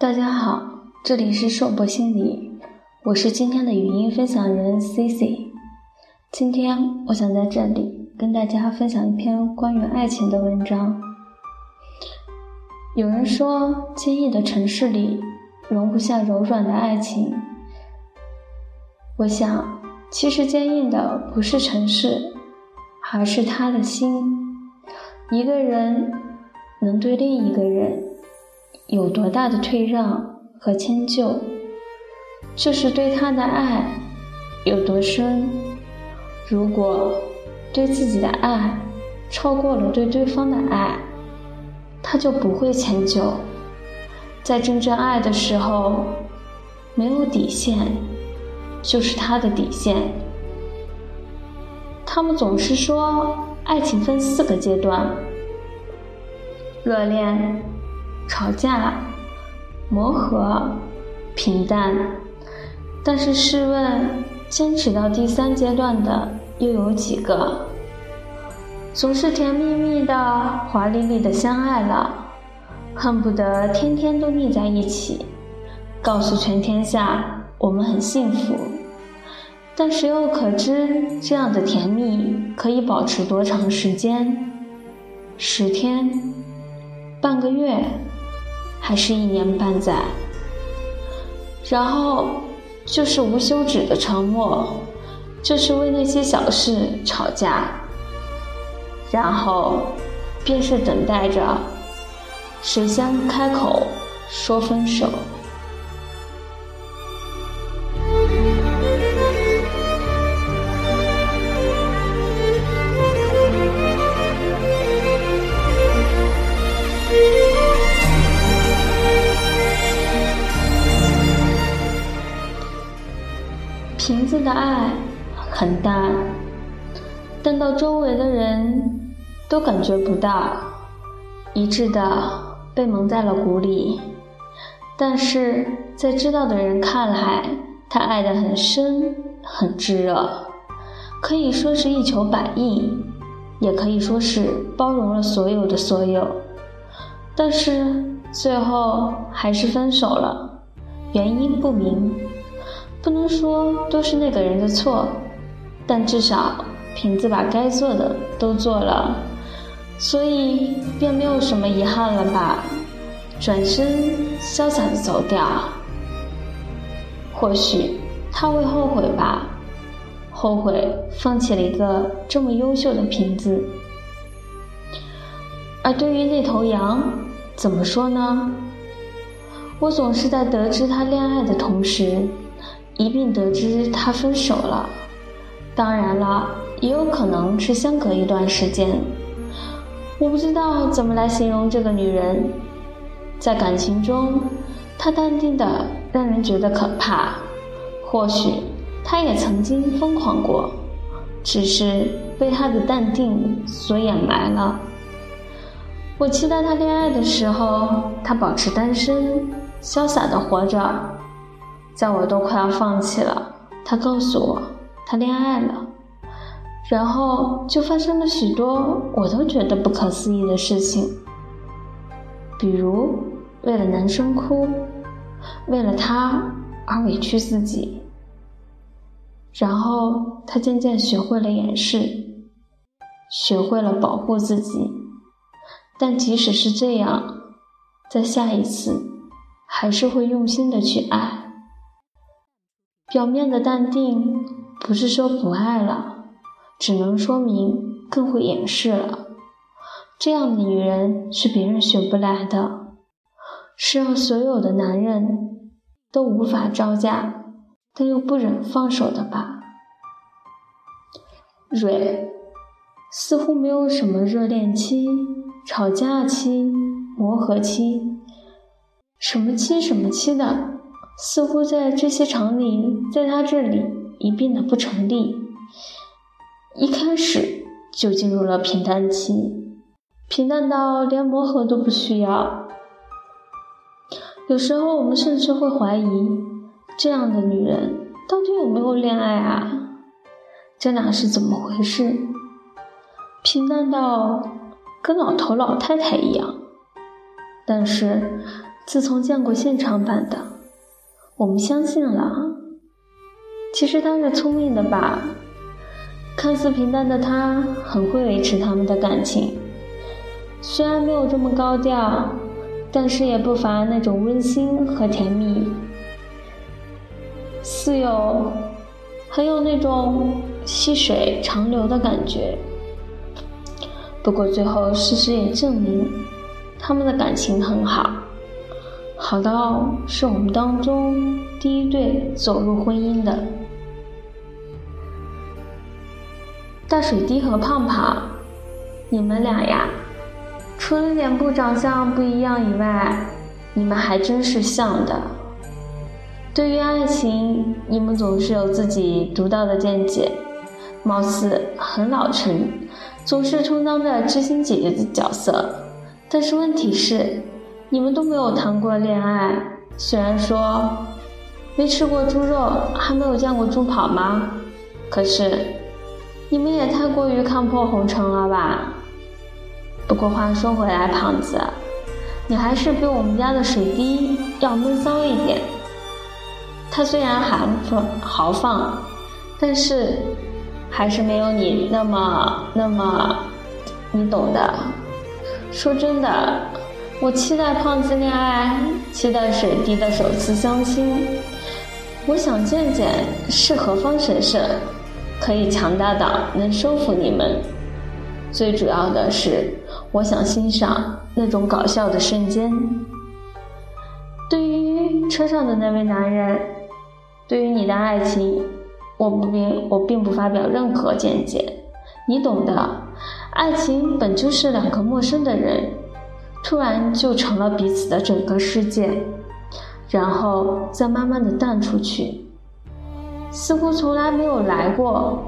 大家好，这里是硕博心理，我是今天的语音分享人 C C。今天我想在这里跟大家分享一篇关于爱情的文章。有人说，坚硬的城市里容不下柔软的爱情。我想，其实坚硬的不是城市，而是他的心。一个人能对另一个人。有多大的退让和迁就，就是对他的爱有多深。如果对自己的爱超过了对对方的爱，他就不会迁就。在真正爱的时候，没有底线，就是他的底线。他们总是说，爱情分四个阶段：热恋。吵架、磨合、平淡，但是试问，坚持到第三阶段的又有几个？总是甜蜜蜜的、华丽丽的相爱了，恨不得天天都腻在一起，告诉全天下我们很幸福。但谁又可知这样的甜蜜可以保持多长时间？十天？半个月？还是一年半载，然后就是无休止的沉默，就是为那些小事吵架，然后便是等待着谁先开口说分手。的爱很淡，淡到周围的人都感觉不到，一致的被蒙在了鼓里。但是在知道的人看来，他爱得很深，很炙热，可以说是一求百应，也可以说是包容了所有的所有。但是最后还是分手了，原因不明。不能说都是那个人的错，但至少瓶子把该做的都做了，所以便没有什么遗憾了吧？转身潇洒的走掉，或许他会后悔吧，后悔放弃了一个这么优秀的瓶子。而对于那头羊，怎么说呢？我总是在得知他恋爱的同时。一并得知他分手了，当然了，也有可能是相隔一段时间。我不知道怎么来形容这个女人，在感情中，她淡定的让人觉得可怕。或许她也曾经疯狂过，只是被她的淡定所掩埋了。我期待她恋爱的时候，她保持单身，潇洒的活着。在我都快要放弃了，他告诉我他恋爱了，然后就发生了许多我都觉得不可思议的事情，比如为了男生哭，为了他而委屈自己，然后他渐渐学会了掩饰，学会了保护自己，但即使是这样，在下一次还是会用心的去爱。表面的淡定不是说不爱了，只能说明更会掩饰了。这样的女人是别人选不来的，是让所有的男人都无法招架，但又不忍放手的吧？蕊似乎没有什么热恋期、吵架期、磨合期，什么期什么期的。似乎在这些场里，在他这里已变得不成立。一开始就进入了平淡期，平淡到连磨合都不需要。有时候我们甚至会怀疑，这样的女人到底有没有恋爱啊？这俩是怎么回事？平淡到跟老头老太太一样，但是。自从见过现场版的，我们相信了。其实他是聪明的吧？看似平淡的他，很会维持他们的感情。虽然没有这么高调，但是也不乏那种温馨和甜蜜，似有很有那种细水长流的感觉。不过最后事实也证明，他们的感情很好，好到是我们当中第一对走入婚姻的。大水滴和胖胖，你们俩呀，除了脸部长相不一样以外，你们还真是像的。对于爱情，你们总是有自己独到的见解，貌似很老成，总是充当着知心姐姐的角色。但是问题是，你们都没有谈过恋爱。虽然说没吃过猪肉，还没有见过猪跑吗？可是。你们也太过于看破红尘了吧！不过话说回来，胖子，你还是比我们家的水滴要闷骚一点。他虽然豪放豪放，但是还是没有你那么那么，你懂的。说真的，我期待胖子恋爱，期待水滴的首次相亲。我想见见是何方神圣。可以强大到能收服你们。最主要的是，我想欣赏那种搞笑的瞬间。对于车上的那位男人，对于你的爱情，我不并我并不发表任何见解。你懂的，爱情本就是两个陌生的人，突然就成了彼此的整个世界，然后再慢慢的淡出去。似乎从来没有来过，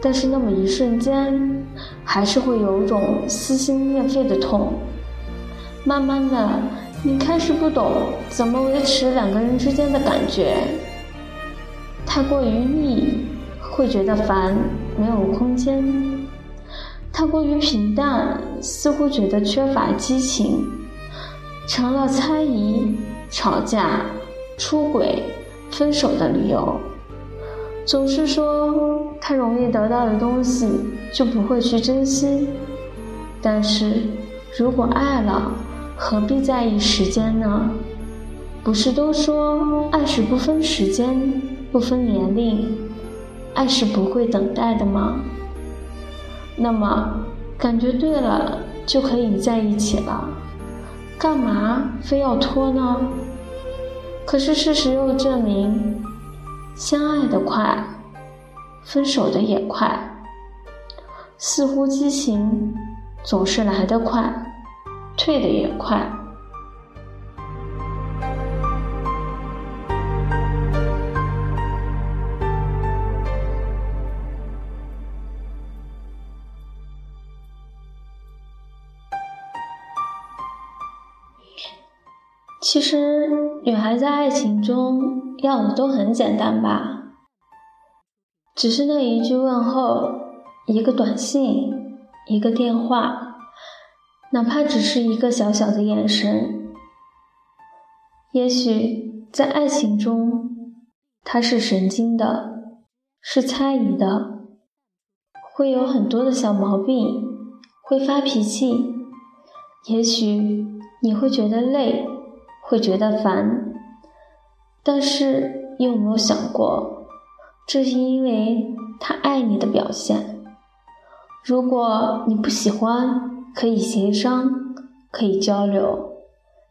但是那么一瞬间，还是会有种撕心裂肺的痛。慢慢的，你开始不懂怎么维持两个人之间的感觉。太过于腻，会觉得烦，没有空间；太过于平淡，似乎觉得缺乏激情，成了猜疑、吵架、出轨、分手的理由。总是说太容易得到的东西就不会去珍惜，但是如果爱了，何必在意时间呢？不是都说爱是不分时间、不分年龄，爱是不会等待的吗？那么感觉对了就可以在一起了，干嘛非要拖呢？可是事实又证明。相爱的快，分手的也快。似乎激情总是来得快，退的也快。其实，女孩在爱情中要的都很简单吧，只是那一句问候，一个短信，一个电话，哪怕只是一个小小的眼神。也许在爱情中，他是神经的，是猜疑的，会有很多的小毛病，会发脾气。也许你会觉得累。会觉得烦，但是你有没有想过，这是因为他爱你的表现。如果你不喜欢，可以协商，可以交流，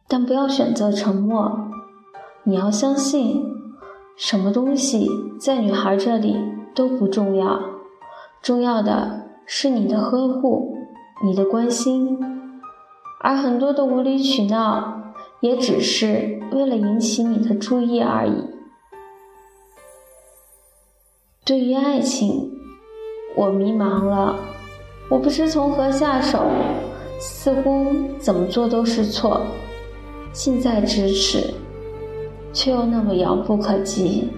但不要选择沉默。你要相信，什么东西在女孩这里都不重要，重要的是你的呵护，你的关心，而很多的无理取闹。也只是为了引起你的注意而已。对于爱情，我迷茫了，我不知从何下手，似乎怎么做都是错，近在咫尺，却又那么遥不可及。